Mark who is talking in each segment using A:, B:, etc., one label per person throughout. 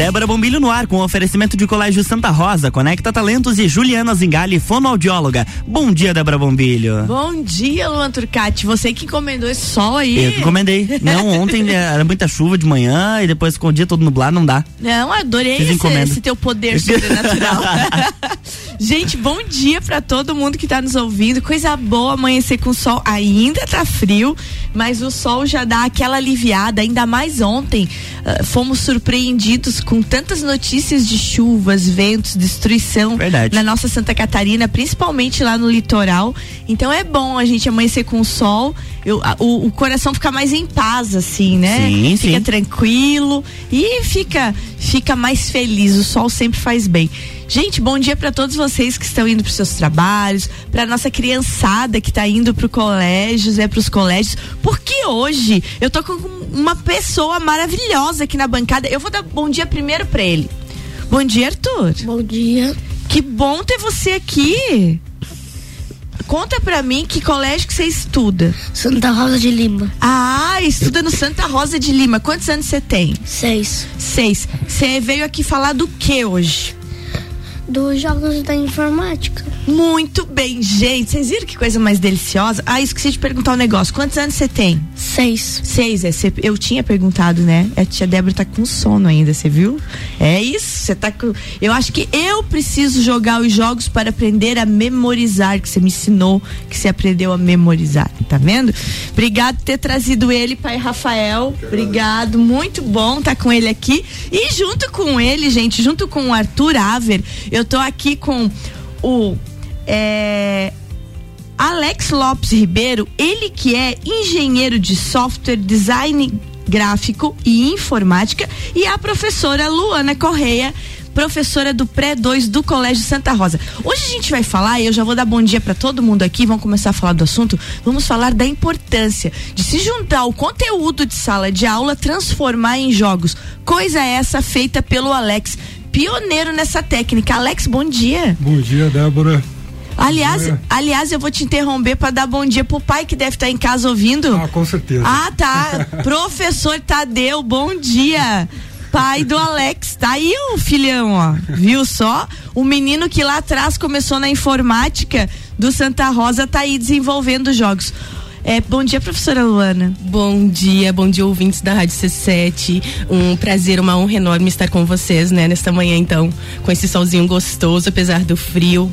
A: Débora Bombilho no ar com oferecimento de Colégio Santa Rosa, Conecta Talentos e Juliana Zingali, fonoaudióloga. Bom dia, Débora Bombilho.
B: Bom dia, Luan Turcati. Você que encomendou esse sol aí.
A: Eu que encomendei. Não, ontem era muita chuva de manhã e depois com o dia todo nublado, não dá.
B: Não, adorei esse, esse, teu poder sobrenatural. Gente, bom dia para todo mundo que tá nos ouvindo. Coisa boa amanhecer com sol. Ainda tá frio, mas o sol já dá aquela aliviada. Ainda mais ontem, uh, fomos surpreendidos com tantas notícias de chuvas, ventos, destruição
A: Verdade.
B: na nossa Santa Catarina, principalmente lá no litoral. Então é bom a gente amanhecer com sol. Eu, a, o, o, coração fica mais em paz, assim, né?
A: Sim,
B: fica
A: sim.
B: tranquilo e fica, fica mais feliz. O sol sempre faz bem. Gente, bom dia para todos vocês que estão indo para seus trabalhos, para nossa criançada que está indo para colégios, é para os colégios, porque hoje eu tô com uma pessoa maravilhosa aqui na bancada. Eu vou dar bom dia primeiro para ele. Bom dia, Arthur.
C: Bom dia.
B: Que bom ter você aqui. Conta pra mim que colégio que você estuda.
C: Santa Rosa de Lima.
B: Ah, estuda no Santa Rosa de Lima. Quantos anos você tem?
C: Seis.
B: Seis. Você veio aqui falar do que hoje?
C: Dos jogos da informática.
B: Muito bem, gente. Vocês viram que coisa mais deliciosa? Ah, esqueci de perguntar um negócio. Quantos anos você tem?
C: Seis.
B: Seis, é. Cê, eu tinha perguntado, né? A tia Débora tá com sono ainda, você viu? É isso. Você tá com. Eu acho que eu preciso jogar os jogos para aprender a memorizar, que você me ensinou que você aprendeu a memorizar. Tá vendo? Obrigado por ter trazido ele, pai Rafael. Obrigado. Muito bom estar tá com ele aqui. E junto com ele, gente, junto com o Arthur Aver, eu tô aqui com o é, Alex Lopes Ribeiro, ele que é engenheiro de software, design gráfico e informática, e a professora Luana Correia, professora do pré-2 do Colégio Santa Rosa. Hoje a gente vai falar, e eu já vou dar bom dia para todo mundo aqui, vamos começar a falar do assunto. Vamos falar da importância de se juntar o conteúdo de sala de aula, transformar em jogos. Coisa essa feita pelo Alex, pioneiro nessa técnica. Alex, bom dia.
D: Bom dia, Débora.
B: Aliás, é. aliás, eu vou te interromper para dar bom dia pro pai que deve estar tá em casa ouvindo.
D: Ah, com certeza.
B: Ah, tá. Professor Tadeu, bom dia. Pai do Alex, tá aí o filhão, ó. Viu só? O menino que lá atrás começou na informática do Santa Rosa tá aí desenvolvendo jogos. É, bom dia, professora Luana.
E: Bom dia, bom dia, ouvintes da Rádio C7. Um prazer, uma honra enorme estar com vocês, né, nesta manhã, então, com esse solzinho gostoso, apesar do frio.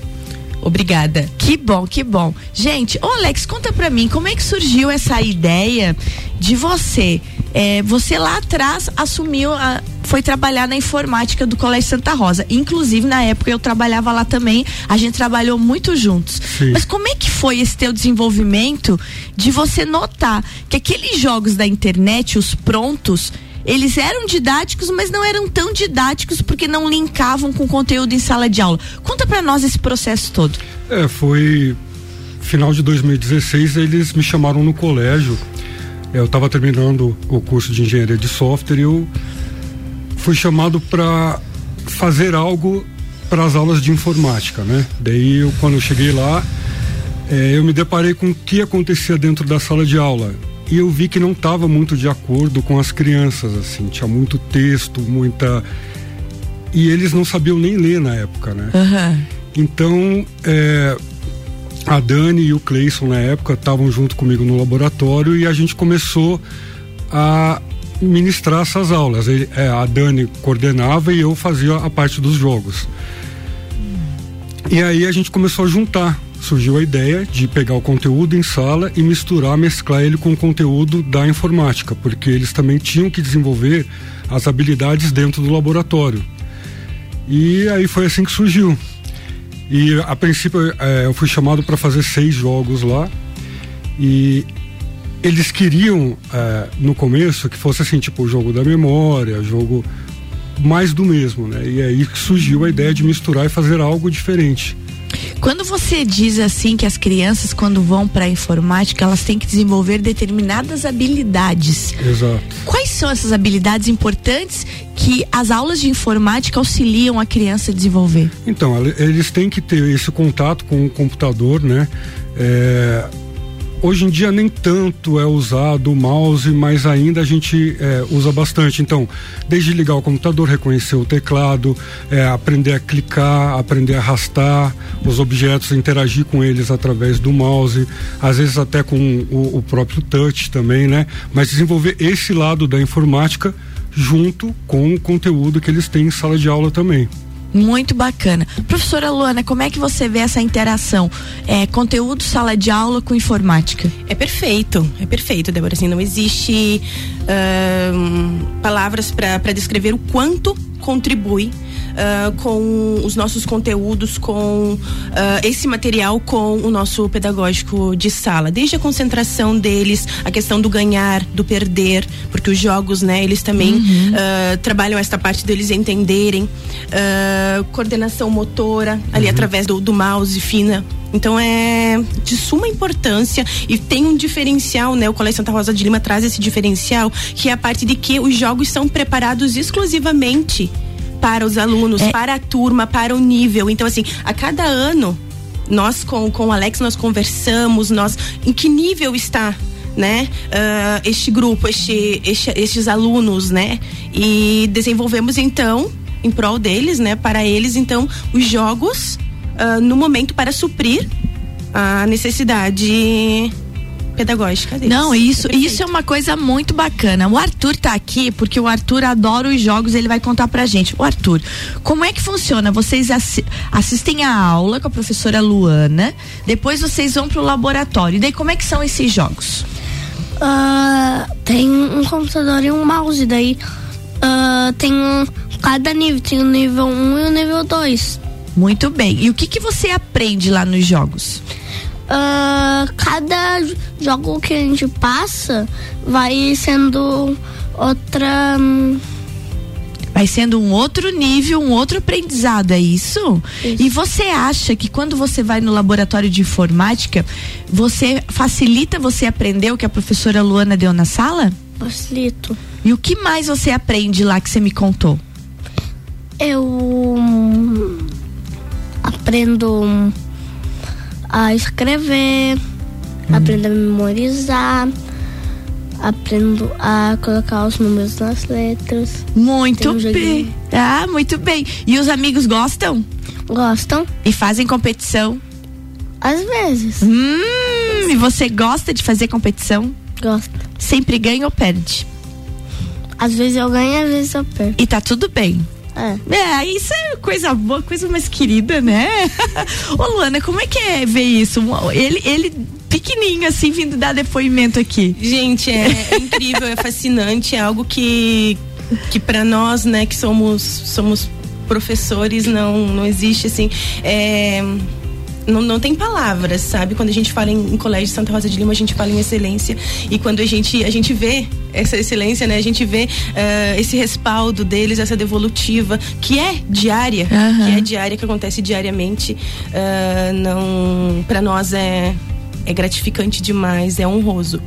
E: Obrigada.
B: Que bom, que bom. Gente, ô Alex, conta pra mim, como é que surgiu essa ideia de você? É, você lá atrás assumiu, a, foi trabalhar na informática do Colégio Santa Rosa. Inclusive, na época eu trabalhava lá também, a gente trabalhou muito juntos.
D: Sim.
B: Mas como é que foi esse teu desenvolvimento de você notar que aqueles jogos da internet, os prontos, eles eram didáticos, mas não eram tão didáticos porque não linkavam com conteúdo em sala de aula. Conta para nós esse processo todo.
D: É, foi final de 2016, eles me chamaram no colégio. Eu estava terminando o curso de engenharia de software e eu fui chamado para fazer algo para as aulas de informática, né? Daí, eu, quando eu cheguei lá, é, eu me deparei com o que acontecia dentro da sala de aula e eu vi que não estava muito de acordo com as crianças, assim, tinha muito texto, muita. E eles não sabiam nem ler na época, né?
B: Uhum.
D: Então, é, a Dani e o Cleison na época estavam junto comigo no laboratório e a gente começou a ministrar essas aulas. Ele, é, a Dani coordenava e eu fazia a parte dos jogos. E aí a gente começou a juntar surgiu a ideia de pegar o conteúdo em sala e misturar, mesclar ele com o conteúdo da informática, porque eles também tinham que desenvolver as habilidades dentro do laboratório. E aí foi assim que surgiu. E a princípio é, eu fui chamado para fazer seis jogos lá e eles queriam é, no começo que fosse assim tipo o jogo da memória, jogo mais do mesmo, né? E aí surgiu a ideia de misturar e fazer algo diferente.
B: Quando você diz assim que as crianças quando vão para a informática, elas têm que desenvolver determinadas habilidades.
D: Exato.
B: Quais são essas habilidades importantes que as aulas de informática auxiliam a criança a desenvolver?
D: Então, eles têm que ter esse contato com o computador, né? É, hoje em dia nem tanto é usado o mouse, mas ainda a gente é, usa bastante. Então, desde ligar o computador, reconhecer o teclado, é, aprender a clicar, aprender a arrastar os objetos, interagir com eles através do mouse, às vezes até com o, o próprio touch também, né? Mas desenvolver esse lado da informática junto com o conteúdo que eles têm em sala de aula também.
B: Muito bacana. Professora Luana, como é que você vê essa interação? É, conteúdo, sala de aula com informática?
E: É perfeito, é perfeito, Débora. Assim, não existe uh, palavras para descrever o quanto contribui uh, com os nossos conteúdos, com uh, esse material com o nosso pedagógico de sala. Desde a concentração deles, a questão do ganhar, do perder, porque os jogos, né, eles também uhum. uh, trabalham esta parte deles entenderem, coordenação motora, ali uhum. através do, do mouse fina, então é de suma importância e tem um diferencial, né? O Colégio Santa Rosa de Lima traz esse diferencial, que é a parte de que os jogos são preparados exclusivamente para os alunos, é. para a turma, para o nível. Então, assim, a cada ano, nós com, com o Alex, nós conversamos, nós em que nível está né, uh, este grupo, este, este, estes alunos, né, e desenvolvemos então em prol deles, né, para eles então os jogos uh, no momento para suprir a necessidade pedagógica deles.
B: Não, isso, isso é uma coisa muito bacana. O Arthur tá aqui porque o Arthur adora os jogos, ele vai contar pra gente. O Arthur, como é que funciona? Vocês assi assistem a aula com a professora Luana, depois vocês vão pro laboratório. E daí como é que são esses jogos?
C: Uh, tem um computador e um mouse, daí uh, tem um, cada nível, tem o nível 1 um e o nível 2.
B: Muito bem. E o que, que você aprende lá nos jogos?
C: Uh, cada jogo que a gente passa vai sendo outra.
B: Vai sendo um outro nível, um outro aprendizado, é isso? isso? E você acha que quando você vai no laboratório de informática, você facilita você aprender o que a professora Luana deu na sala?
C: Facilito.
B: E o que mais você aprende lá que você me contou?
C: Eu hum, aprendo a escrever, hum. aprendo a memorizar, aprendo a colocar os números nas letras.
B: Muito um bem. Ah, muito bem. E os amigos gostam?
C: Gostam.
B: E fazem competição?
C: Às vezes.
B: Hum, e você gosta de fazer competição?
C: Gosto.
B: Sempre ganha ou perde?
C: Às vezes eu ganho, às vezes eu perco.
B: E tá tudo bem.
C: É.
B: é, isso é coisa boa, coisa mais querida, né? Ô Luana, como é que é ver isso? Ele, ele pequenininho assim vindo dar depoimento aqui.
E: Gente, é, é incrível, é fascinante, é algo que que para nós, né, que somos somos professores, não não existe assim, é não, não tem palavras, sabe? Quando a gente fala em, em, Colégio Santa Rosa de Lima, a gente fala em excelência. E quando a gente, a gente vê essa excelência, né? A gente vê uh, esse respaldo deles, essa devolutiva, que é diária, uhum. que é diária, que acontece diariamente. Uh, não, para nós é, é gratificante demais, é honroso.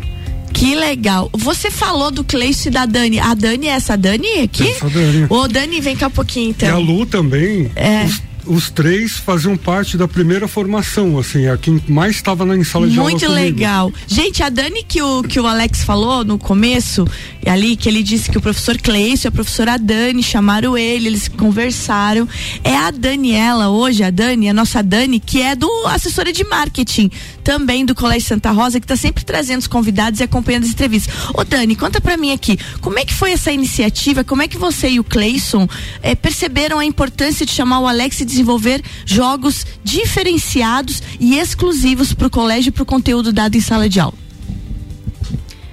B: Que legal. Você falou do Cleice e da Dani. A Dani é essa Dani aqui? Essa Dani. Ô, Dani, vem cá um pouquinho então.
D: E a Lu também.
B: É.
D: Os os três faziam parte da primeira formação, assim, a quem mais estava na sala de
B: Muito
D: aula.
B: Muito legal. Gente, a Dani que o, que o Alex falou no começo, ali, que ele disse que o professor Cleison e a professora Dani chamaram ele, eles conversaram. É a Daniela hoje, a Dani, a nossa Dani, que é do assessora de marketing, também do Colégio Santa Rosa, que está sempre trazendo os convidados e acompanhando as entrevistas. Ô Dani, conta para mim aqui, como é que foi essa iniciativa? Como é que você e o Cleison eh, perceberam a importância de chamar o Alex e desenvolver jogos diferenciados e exclusivos para o colégio e para o conteúdo dado em sala de aula?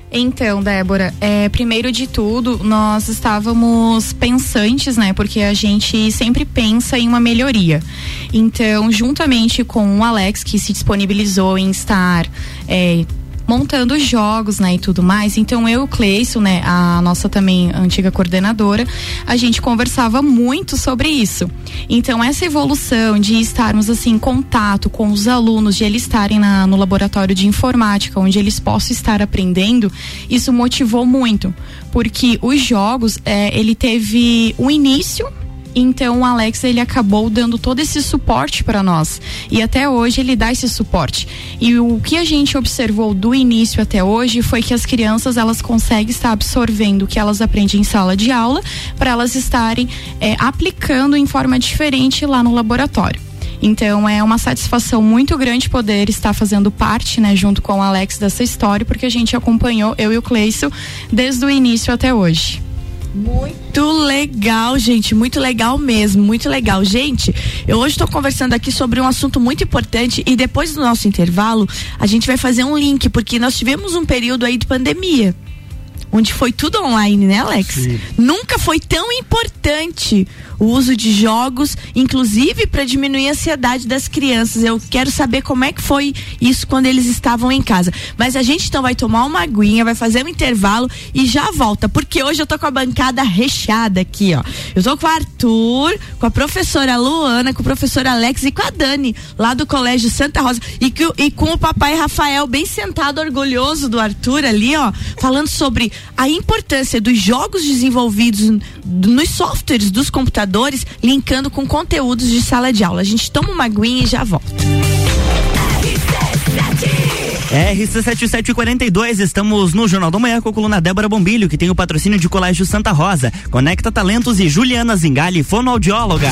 F: Então, Débora, é, primeiro de tudo, nós estávamos pensantes, né? Porque a gente sempre pensa em uma melhoria. Então, juntamente com o Alex, que se disponibilizou em estar é, montando jogos, né, e tudo mais. Então eu, Cleison, né, a nossa também antiga coordenadora, a gente conversava muito sobre isso. Então essa evolução de estarmos assim em contato com os alunos, de eles estarem na, no laboratório de informática, onde eles possam estar aprendendo, isso motivou muito, porque os jogos, é, ele teve um início Então o Alex ele acabou dando todo esse suporte para nós e até hoje ele dá esse suporte. E o que a gente observou do início até hoje foi que as crianças elas conseguem estar absorvendo o que elas aprendem em sala de aula para elas estarem é, aplicando em forma diferente lá no laboratório. Então é uma satisfação muito grande poder estar fazendo parte, né, junto com o Alex dessa história, porque a gente acompanhou eu e o Cleison desde o início até hoje.
B: Muito legal, gente, muito legal mesmo, muito legal. Gente, eu hoje estou conversando aqui sobre um assunto muito importante e depois do nosso intervalo, a gente vai fazer um link, porque nós tivemos um período aí de pandemia onde foi tudo online, né, Alex? Sim. Nunca foi tão importante o uso de jogos, inclusive para diminuir a ansiedade das crianças. Eu quero saber como é que foi isso quando eles estavam em casa. Mas a gente então vai tomar uma aguinha, vai fazer um intervalo e já volta, porque hoje eu tô com a bancada recheada aqui, ó. Eu tô com o Arthur, com a professora Luana, com o professor Alex e com a Dani, lá do Colégio Santa Rosa, e, que, e com o papai Rafael bem sentado, orgulhoso do Arthur ali, ó, falando sobre a importância dos jogos desenvolvidos nos softwares dos computadores, linkando com conteúdos de sala de aula. A gente toma uma aguinha e já volta.
A: RC7742, estamos no Jornal da Manhã com a coluna Débora Bombilho, que tem o patrocínio de Colégio Santa Rosa, Conecta Talentos e Juliana Zingali, fonoaudióloga.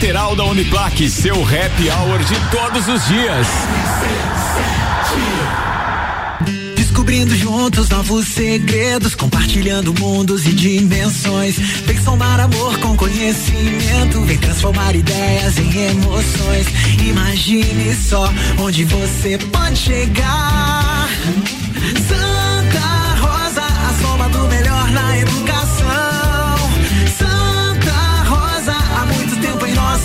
G: lateral da Uniplaque, seu happy hour de todos os dias.
H: Descobrindo juntos novos segredos, compartilhando mundos e dimensões. Vem somar amor com conhecimento, vem transformar ideias em emoções. Imagine só onde você pode chegar. Santa Rosa, a soma do melhor na educação.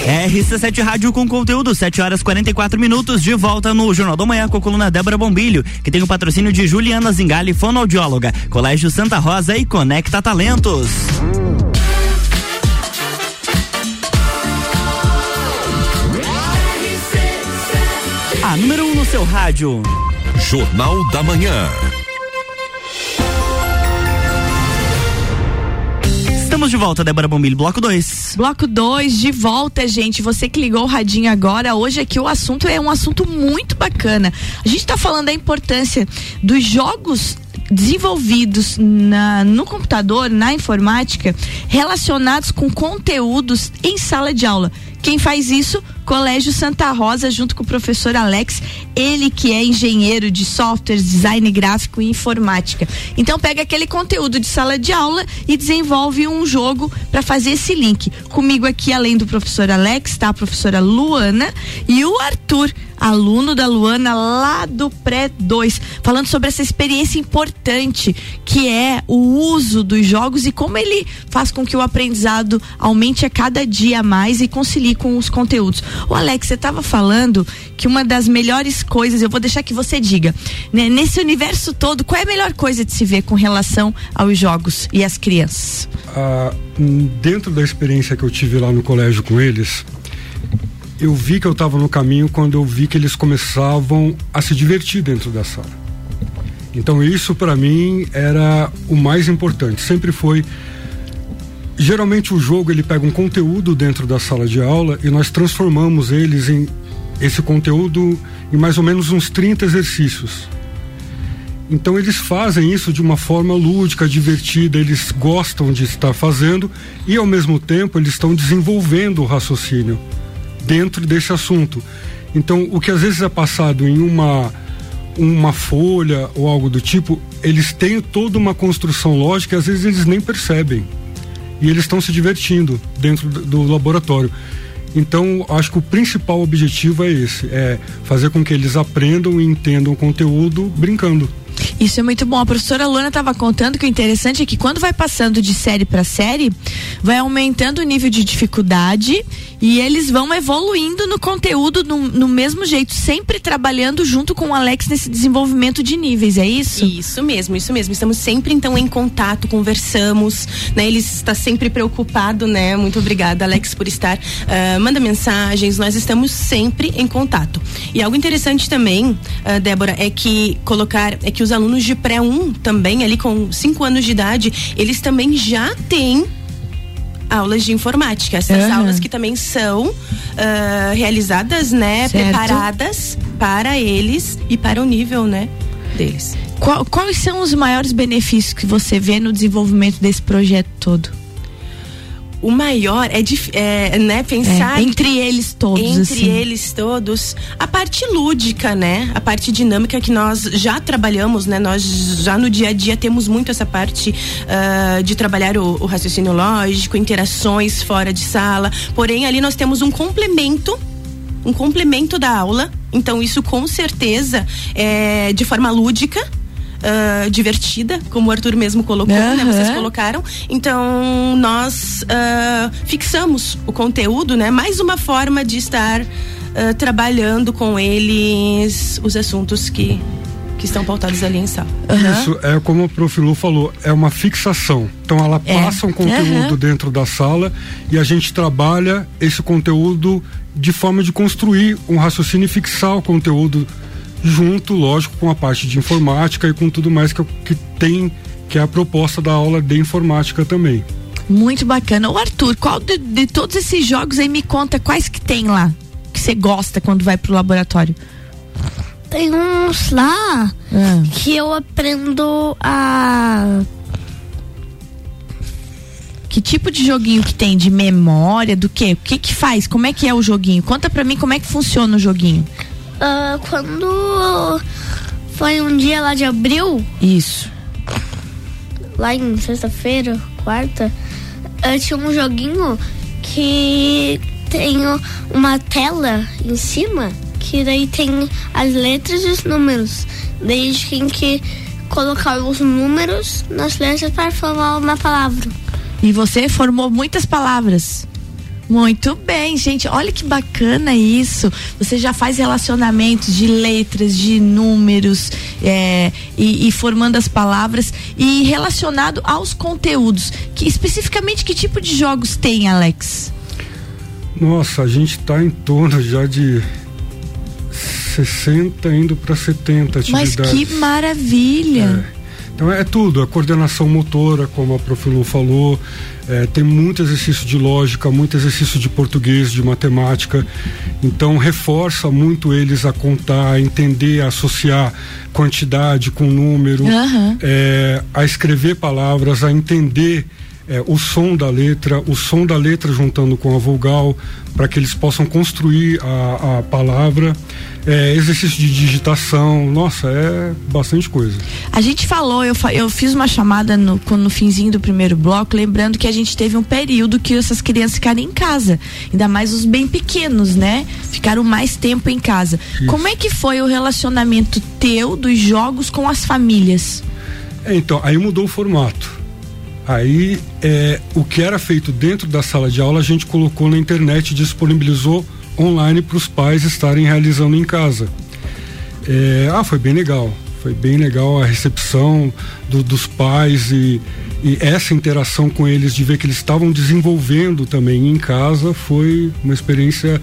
I: Zingali.
A: RC7 Rádio com conteúdo, 7 horas 44 minutos, de volta no Jornal da Manhã com a coluna Débora Bombilho, que tem o patrocínio de Juliana Zingali, fonoaudióloga, Colégio Santa Rosa e Conecta Talentos. A número 1 um no seu rádio.
G: Jornal da Manhã.
A: Estamos de volta, Débora Bombilho, bloco 2.
B: Bloco 2, de volta, gente. Você que ligou o radinho agora, hoje aqui o assunto é um assunto muito bacana. A gente está falando da importância dos jogos desenvolvidos na, no computador, na informática, relacionados com conteúdos em sala de aula. Quem faz isso? Colégio Santa Rosa, junto com o professor Alex, ele que é engenheiro de softwares, design gráfico e informática. Então pega aquele conteúdo de sala de aula e desenvolve um jogo para fazer esse link. Comigo aqui, além do professor Alex, está a professora Luana e o Arthur aluno da Luana lá do pré 2, falando sobre essa experiência importante que é o uso dos jogos e como ele faz com que o aprendizado aumente a cada dia mais e concilie com os conteúdos. O Alex, você estava falando que uma das melhores coisas, eu vou deixar que você diga, né, nesse universo todo, qual é a melhor coisa de se ver com relação aos jogos e às crianças?
D: Ah, dentro da experiência que eu tive lá no colégio com eles, eu vi que eu estava no caminho quando eu vi que eles começavam a se divertir dentro da sala. Então isso para mim era o mais importante. Sempre foi geralmente o jogo ele pega um conteúdo dentro da sala de aula e nós transformamos eles em esse conteúdo em mais ou menos uns 30 exercícios. Então eles fazem isso de uma forma lúdica, divertida, eles gostam de estar fazendo e ao mesmo tempo eles estão desenvolvendo o raciocínio dentro desse assunto. Então o que às vezes é passado em uma uma folha ou algo do tipo, eles têm toda uma construção lógica às vezes eles nem percebem. E eles estão se divertindo dentro do laboratório. Então, acho que o principal objetivo é esse: é fazer com que eles aprendam e entendam o conteúdo brincando.
B: Isso é muito bom. A professora Luana estava contando que o interessante é que quando vai passando de série para série, vai aumentando o nível de dificuldade e eles vão evoluindo no conteúdo no, no, mesmo jeito, sempre trabalhando junto com o Alex nesse desenvolvimento de níveis, é isso?
E: Isso mesmo, isso mesmo. Estamos sempre então em contato, conversamos, né? Ele está sempre preocupado, né? Muito obrigada, Alex, por estar. Uh, manda mensagens, nós estamos sempre em contato. E algo interessante também, uh, Débora, é que colocar, é que os alunos de pré-1 também, ali com 5 anos de idade, eles também já têm aulas de informática. Essas uhum. aulas que também são uh, realizadas, né, certo. preparadas para eles e para o nível, né, deles.
B: Qual, quais são os maiores benefícios que você vê no desenvolvimento desse projeto todo?
E: O maior é, de, é né, pensar
B: é, entre eles todos,
E: entre
B: assim.
E: eles todos, a parte lúdica, né, a parte dinâmica que nós já trabalhamos, né, nós já no dia a dia temos muito essa parte uh, de trabalhar o, o raciocínio lógico, interações fora de sala, porém ali nós temos um complemento um complemento da aula. Então, isso com certeza é de forma lúdica, uh, divertida, como o Arthur mesmo colocou, uhum. né? Vocês colocaram. Então, nós uh, fixamos o conteúdo, né? Mais uma forma de estar uh, trabalhando com eles os assuntos que que estão pautados ali em sala.
D: Uhum. Isso é como o Profilu falou, é uma fixação. Então ela é. passa um conteúdo uhum. dentro da sala e a gente trabalha esse conteúdo de forma de construir um raciocínio e fixar o conteúdo junto, lógico, com a parte de informática e com tudo mais que, que tem, que é a proposta da aula de informática também.
B: Muito bacana. O Arthur, qual de, de, todos esses jogos aí me conta quais que tem lá que você gosta quando vai pro laboratório?
C: Tem uns lá ah. que eu aprendo a
B: que tipo de joguinho que tem? De memória? Do quê? O que que faz? Como é que é o joguinho? Conta pra mim como é que funciona o joguinho.
C: Uh, quando foi um dia lá de abril.
B: Isso.
C: Lá em sexta-feira, quarta, uh, tinha um joguinho que tem uma tela em cima, que daí tem as letras e os números. Daí a gente tem que colocar os números nas letras para formar uma palavra.
B: E você formou muitas palavras. Muito bem, gente. Olha que bacana isso. Você já faz relacionamentos de letras, de números é, e, e, formando as palavras e relacionado aos conteúdos. Que especificamente que tipo de jogos tem, Alex?
D: Nossa, a gente está em torno já de 60 indo para 70 atividades.
B: Mas que maravilha!
D: É. Então é tudo, a coordenação motora, como a Profilu falou, é, tem muito exercício de lógica, muito exercício de português, de matemática. Então reforça muito eles a contar, a entender, a associar quantidade com número, uhum. é, a escrever palavras, a entender é, o som da letra, o som da letra juntando com a vogal, para que eles possam construir a, a palavra. É, exercício de digitação, nossa, é bastante coisa.
B: A gente falou, eu, eu fiz uma chamada no, no finzinho do primeiro bloco, lembrando que a gente teve um período que essas crianças ficaram em casa, ainda mais os bem pequenos, né? Ficaram mais tempo em casa. Isso. Como é que foi o relacionamento teu dos jogos com as famílias?
D: É, então, aí mudou o formato. Aí é, o que era feito dentro da sala de aula a gente colocou na internet, disponibilizou online para os pais estarem realizando em casa. É, ah, foi bem legal. Foi bem legal a recepção do, dos pais e, e essa interação com eles, de ver que eles estavam desenvolvendo também em casa, foi uma experiência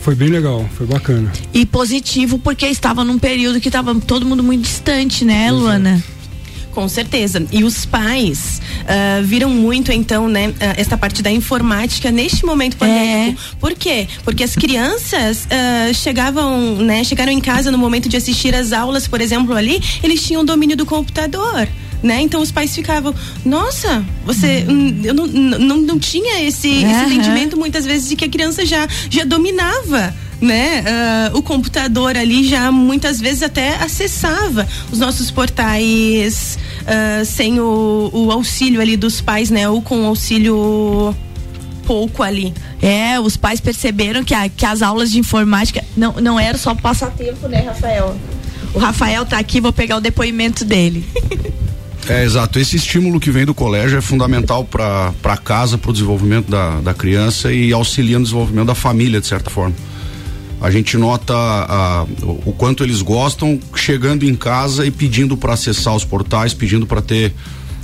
D: foi bem legal, foi bacana.
B: E positivo porque estava num período que estava todo mundo muito distante, né, Exato. Luana?
E: Com certeza. E os pais uh, viram muito, então, né, uh, esta parte da informática neste momento pandêmico. É. Por quê? Porque as crianças uh, chegavam, né, chegaram em casa no momento de assistir as aulas, por exemplo, ali, eles tinham domínio do computador né? Então os pais ficavam, nossa, você uhum. eu não, não, não tinha esse, uhum. esse entendimento muitas vezes de que a criança já, já dominava né, uh, o computador ali já muitas vezes até acessava os nossos portais uh, sem o, o, auxílio ali dos pais, né, ou com auxílio pouco ali.
B: É, os pais perceberam que, a, que as aulas de informática não, não era só passatempo, né, Rafael? O Rafael tá aqui, vou pegar o depoimento dele.
J: É, exato. Esse estímulo que vem do colégio é fundamental para casa, para o desenvolvimento da, da criança e auxilia no desenvolvimento da família, de certa forma. A gente nota a, o quanto eles gostam chegando em casa e pedindo para acessar os portais, pedindo para ter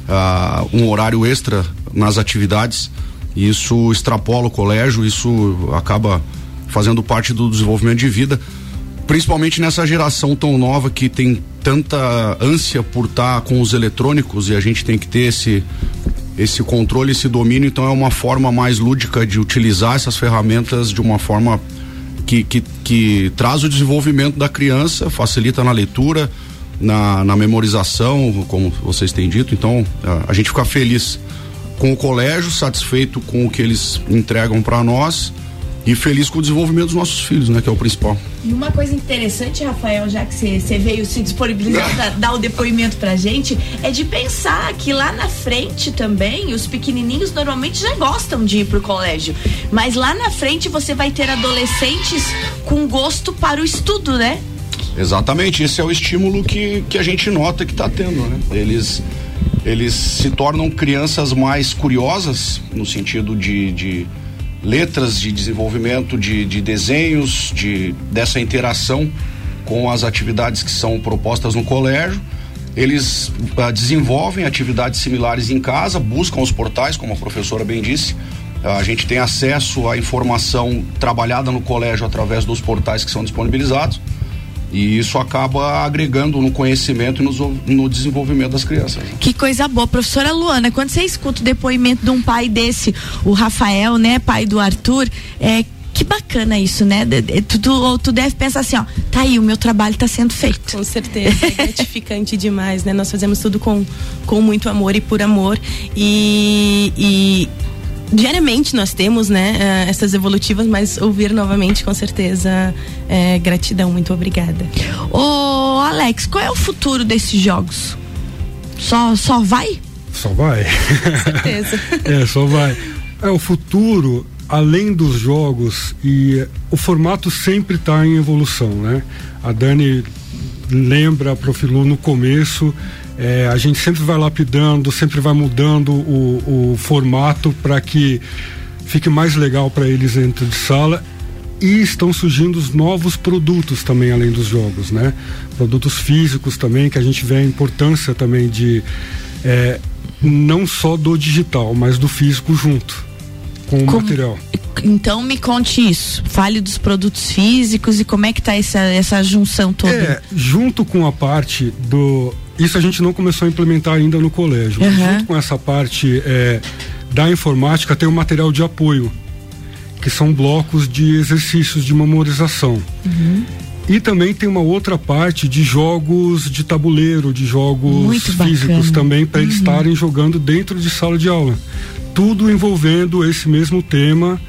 J: uh, um horário extra nas atividades. Isso extrapola o colégio, isso acaba fazendo parte do desenvolvimento de vida principalmente nessa geração tão nova que tem tanta ânsia por estar tá com os eletrônicos e a gente tem que ter esse esse controle, esse domínio, então é uma forma mais lúdica de utilizar essas ferramentas de uma forma que, que, que traz o desenvolvimento da criança, facilita na leitura, na, na memorização, como vocês têm dito, então a, a gente fica feliz com o colégio, satisfeito com o que eles entregam para nós e feliz com o desenvolvimento dos nossos filhos, né? Que é o principal.
B: E uma coisa interessante, Rafael, já que você veio se disponibilizar para dar o depoimento pra gente, é de pensar que lá na frente também, os pequenininhos normalmente já gostam de ir pro colégio. Mas lá na frente você vai ter adolescentes com gosto para o estudo, né?
J: Exatamente, esse é o estímulo que, que a gente nota que está tendo, né? Eles eles se tornam crianças mais curiosas no sentido de, de letras de desenvolvimento de, de desenhos, de, dessa interação com as atividades que são propostas no colégio. Eles uh, desenvolvem atividades similares em casa, buscam os portais, como a professora bem disse. Uh, a gente tem acesso à informação trabalhada no colégio através dos portais que são disponibilizados. E isso acaba agregando no conhecimento e no, no, desenvolvimento das crianças.
B: Que coisa boa. Professora Luana, quando você escuta o depoimento de um pai desse, o Rafael, né, pai do Arthur, é, que bacana isso, né? Tu, tu, tu, deve pensar assim, ó, tá aí, o meu trabalho tá sendo feito.
E: Com certeza, é gratificante demais, né? Nós fazemos tudo com, com muito amor e por amor. E, e diariamente nós temos, né, uh, essas evolutivas, mas ouvir novamente, com certeza, é, gratidão, muito obrigada.
B: Ô, Alex, qual é o futuro desses jogos? Só, só vai?
D: Só vai.
E: Com certeza.
D: é, só vai. É, o futuro, além dos jogos, e o formato sempre está em evolução, né? A Dani lembra a Profilu no começo é, a gente sempre vai lapidando, sempre vai mudando o, o formato para que fique mais legal para eles dentro de sala e estão surgindo os novos produtos também além dos jogos, né? Produtos físicos também que a gente vê a importância também de é, não só do digital, mas do físico junto com o material.
B: Então me conte isso. Fale dos produtos físicos e como é que está essa, essa junção toda.
D: É, junto com a parte do isso a gente não começou a implementar ainda no colégio. Uhum. Junto com essa parte é, da informática, tem o um material de apoio, que são blocos de exercícios de memorização. Uhum. E também tem uma outra parte de jogos de tabuleiro, de jogos físicos também, para uhum. eles estarem jogando dentro de sala de aula. Tudo envolvendo esse mesmo tema,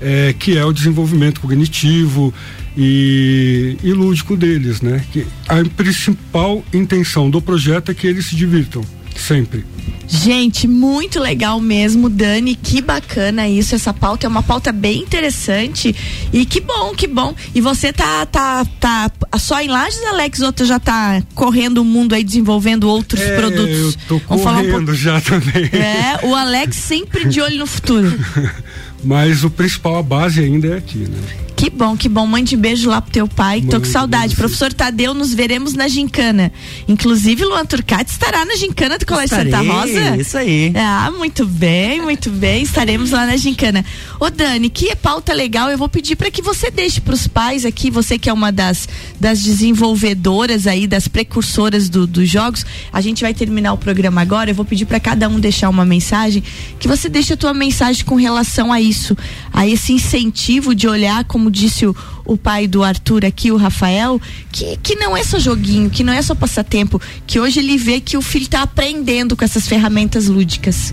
D: é, que é o desenvolvimento cognitivo e, e lúdico deles, né? Que a principal intenção do projeto é que eles se divirtam, sempre.
B: Gente, muito legal mesmo, Dani. Que bacana isso. Essa pauta é uma pauta bem interessante. E que bom, que bom. E você tá, tá, tá só em Lages, Alex, ou já tá correndo o mundo aí, desenvolvendo outros
D: é,
B: produtos?
D: Eu tô correndo um já também.
B: É, o Alex sempre de olho no futuro.
D: Mas o principal, a base ainda é aqui, né?
B: Que bom, que bom. Mande beijo lá pro teu pai. Tô com saudade. Professor Tadeu, nos veremos na gincana. Inclusive, Luan Turcati estará na gincana do Colégio
A: Estarei,
B: Santa Rosa.
A: isso aí.
B: Ah, muito bem, muito bem. Estaremos lá na gincana. Ô, Dani, que pauta legal. Eu vou pedir para que você deixe pros pais aqui, você que é uma das, das desenvolvedoras aí, das precursoras do- dos jogos. A gente vai terminar o programa agora. Eu vou pedir para cada um deixar uma mensagem. Que você deixe a tua mensagem com relação a isso, a esse incentivo de olhar, como disse o, o pai do Arthur aqui, o Rafael, que, que não é só joguinho, que não é só passatempo, que hoje ele vê que o filho está aprendendo com essas ferramentas lúdicas.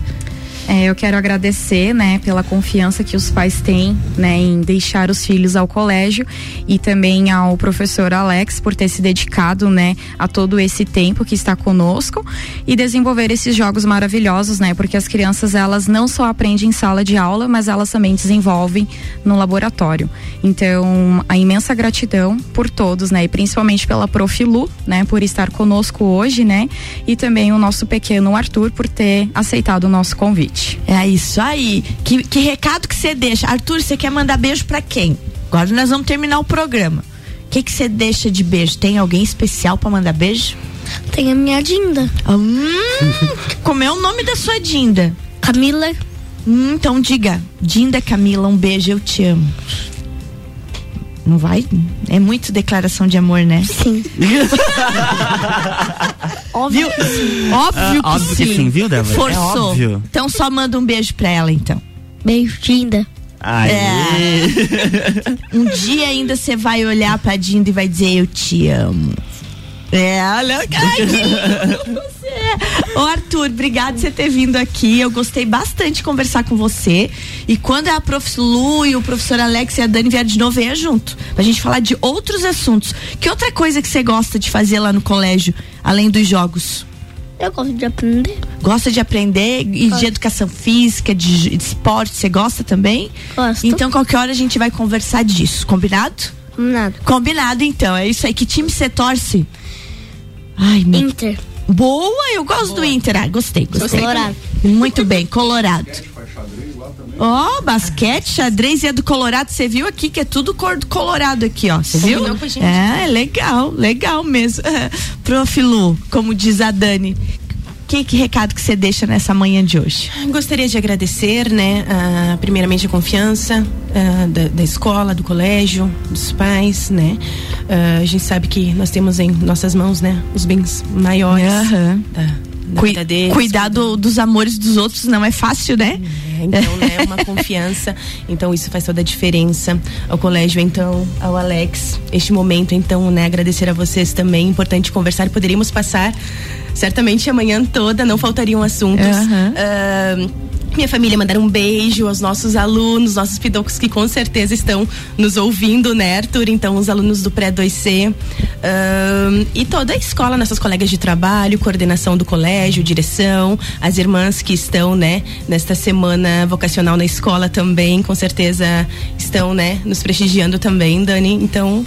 F: É, eu quero agradecer, né, pela confiança que os pais têm, né, em deixar os filhos ao colégio e também ao professor Alex por ter se dedicado, né, a todo esse tempo que está conosco e desenvolver esses jogos maravilhosos, né, porque as crianças elas não só aprendem em sala de aula, mas elas também desenvolvem no laboratório. Então, a imensa gratidão por todos, né, e principalmente pela Prof. Lu, né, por estar conosco hoje, né, e também o nosso pequeno Arthur por ter aceitado o nosso convite.
B: É isso aí. Que, que recado que você deixa? Arthur, você quer mandar beijo pra quem? Agora nós vamos terminar o programa. O que você deixa de beijo? Tem alguém especial pra mandar beijo?
C: Tem a minha Dinda.
B: Hum, como é o nome da sua Dinda?
C: Camila.
B: Hum, então diga, Dinda Camila, um beijo, eu te amo. Não vai? É muito declaração de amor, né?
C: Sim.
B: Óbvio, óbvio,
A: Ah, óbvio que sim, viu, Débora? É
B: Forçou.
A: óbvio.
B: Então só manda um beijo pra ela, então.
C: Beijo, Dinda.
A: Aê.
B: Um dia ainda você vai olhar pra Dinda e vai dizer eu te amo. É, olha, ai, que lindo é. Ô Arthur, obrigado por você ter vindo aqui. Eu gostei bastante de conversar com você. E quando a prof. Lu e o professor Alex e a Dani vierem de novo, venha junto. Pra gente falar de outros assuntos. Que outra coisa que você gosta de fazer lá no colégio, além dos jogos?
C: Eu gosto de aprender.
B: Gosta de aprender e de educação física, de, de esporte, você gosta também?
C: Gosto.
B: Então qualquer hora a gente vai conversar disso, combinado?
C: Nada.
B: Combinado então, é isso aí. Que time você torce? Ai, meu...
C: Inter.
B: Boa, eu gosto do Inter. Ah, gostei, gostei.
C: Colorado.
B: Muito bem, Colorado. Ó, basquete, xadrez e é do Colorado. Você viu aqui que é tudo cor do Colorado aqui, ó. Você viu? É, legal, legal mesmo. Prof. Lu, como diz a Dani, que, que recado que você deixa nessa manhã de hoje?
E: Gostaria de agradecer, né, primeiramente a confiança da, da escola, do colégio, dos pais, né. Ah, a gente sabe que nós temos em nossas mãos, né, os bens maiores
B: Aham.
E: da,
B: Cui-
E: vida deles.
B: cuidar do- dos amores dos outros não é fácil, né?
E: É, então, né, uma confiança. Então, isso faz toda a diferença ao colégio, então, ao Alex. Este momento, então, né, agradecer a vocês também. Importante conversar. Poderíamos passar certamente a manhã toda, não faltariam assuntos. Ah, minha família mandar um beijo aos nossos alunos, nossos pidocos que com certeza estão nos ouvindo, né, Arthur? Então, os alunos do pré-2C. ah, e toda a escola, nossas colegas de trabalho, coordenação do colégio, direção, as irmãs que estão, né, nesta semana vocacional na escola também, com certeza estão, né, nos prestigiando também, Dani. Então,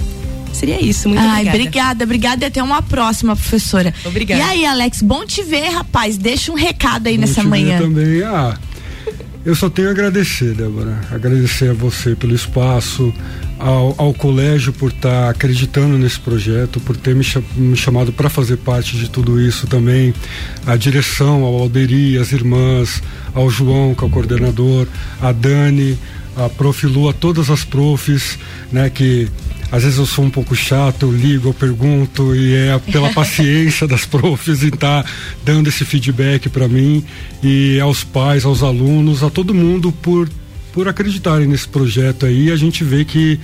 E: seria isso. Muito
B: Ai,
E: obrigada.
B: obrigada, obrigada e até uma próxima, professora.
E: Obrigada.
B: E aí, Alex, bom te ver, rapaz. Deixa um recado aí
D: Bom
B: nessa
D: te ver
B: manhã.
D: também. Ah, eu só tenho a agradecer, Débora. Agradecer a você pelo espaço, ao, ao colégio por estar acreditando nesse projeto, por ter me, cha- me chamado para fazer parte de tudo isso também. A direção, ao Alderi, as irmãs, ao João, que é o coordenador, a Dani, a Prof. Lu, a todas as profs, né, que às vezes eu sou um pouco chato, eu ligo, eu pergunto e é pela paciência das profs em estar dando esse feedback para mim e aos pais, aos alunos, a todo mundo por por acreditarem nesse projeto aí. A gente vê que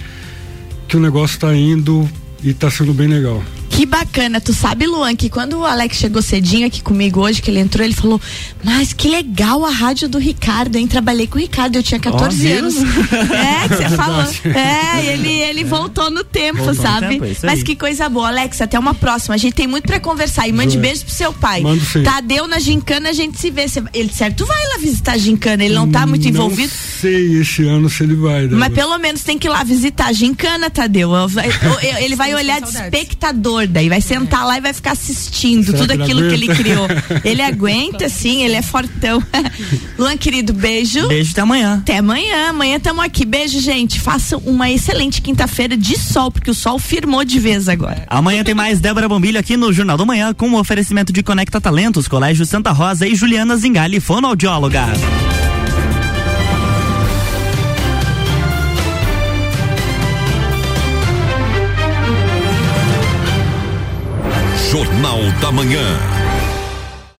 D: que o negócio está indo e está sendo bem legal.
B: Que bacana, tu sabe, Luan, que quando o Alex chegou cedinho aqui comigo hoje, que ele entrou, ele falou: Mas que legal a rádio do Ricardo, hein? Trabalhei com o Ricardo, eu tinha 14
A: viu?
B: anos. É, que você falou. É, ele, ele voltou no tempo,
A: Voltou no
B: sabe?
A: tempo, é
B: Mas que coisa boa, Alex, até uma próxima. A gente tem muito pra conversar. E mande
D: Vai.
B: beijos pro seu pai.
D: Mando sim.
B: Tadeu na gincana, a gente se vê. Ele, certo, vai lá visitar a gincana, ele não tá muito envolvido.
D: Não sei esse ano se ele vai. Débora.
B: Mas pelo menos tem que ir lá visitar a gincana, Tadeu. Eu- eu- eu- Ele vai olhar de espectador Daí vai sentar lá e vai ficar assistindo
D: Será
B: tudo
D: que
B: aquilo que ele
D: aguenta?
B: criou. Ele aguenta, sim, ele é fortão. Luan, querido, beijo.
A: Beijo até amanhã.
B: Até amanhã. Amanhã estamos aqui. Beijo, gente. Façam uma excelente quinta-feira de sol, porque o sol firmou de vez agora.
A: Amanhã tem mais Débora Bombilho aqui no Jornal da Manhã com o oferecimento de Conecta Talentos, Colégio Santa Rosa e Juliana Zingali, fonoaudióloga.
K: Jornal da Manhã.